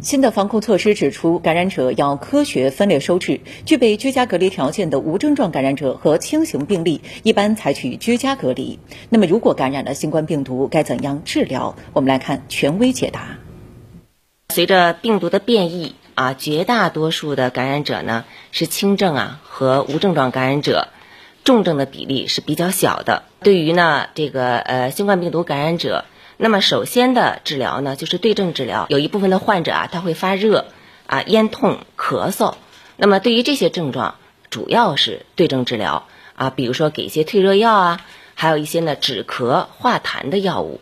新的防控措施指出，感染者要科学分类收治，具备居家隔离条件的无症状感染者和轻型病例一般采取居家隔离。那么，如果感染了新冠病毒，该怎样治疗？我们来看权威解答。随着病毒的变异啊，绝大多数的感染者呢是轻症啊和无症状感染者，重症的比例是比较小的。对于呢这个呃新冠病毒感染者。那么首先的治疗呢，就是对症治疗。有一部分的患者啊，他会发热啊、咽痛、咳嗽。那么对于这些症状，主要是对症治疗啊，比如说给一些退热药啊，还有一些呢止咳化痰的药物。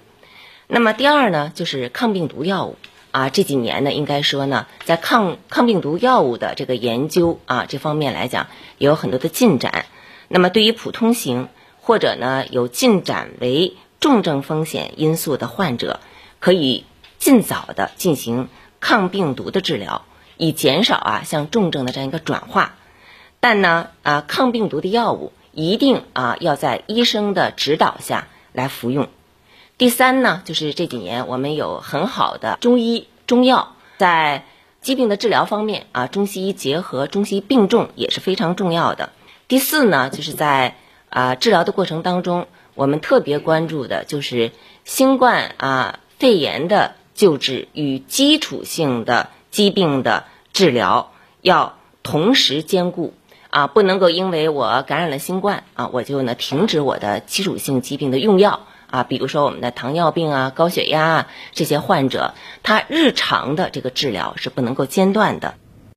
那么第二呢，就是抗病毒药物啊。这几年呢，应该说呢，在抗抗病毒药物的这个研究啊这方面来讲，也有很多的进展。那么对于普通型或者呢有进展为重症风险因素的患者，可以尽早的进行抗病毒的治疗，以减少啊像重症的这样一个转化。但呢啊抗病毒的药物一定啊要在医生的指导下来服用。第三呢，就是这几年我们有很好的中医中药，在疾病的治疗方面啊，中西医结合，中西并重也是非常重要的。第四呢，就是在啊治疗的过程当中。我们特别关注的就是新冠啊肺炎的救治与基础性的疾病的治疗要同时兼顾啊，不能够因为我感染了新冠啊，我就呢停止我的基础性疾病的用药啊，比如说我们的糖尿病啊、高血压啊这些患者，他日常的这个治疗是不能够间断的。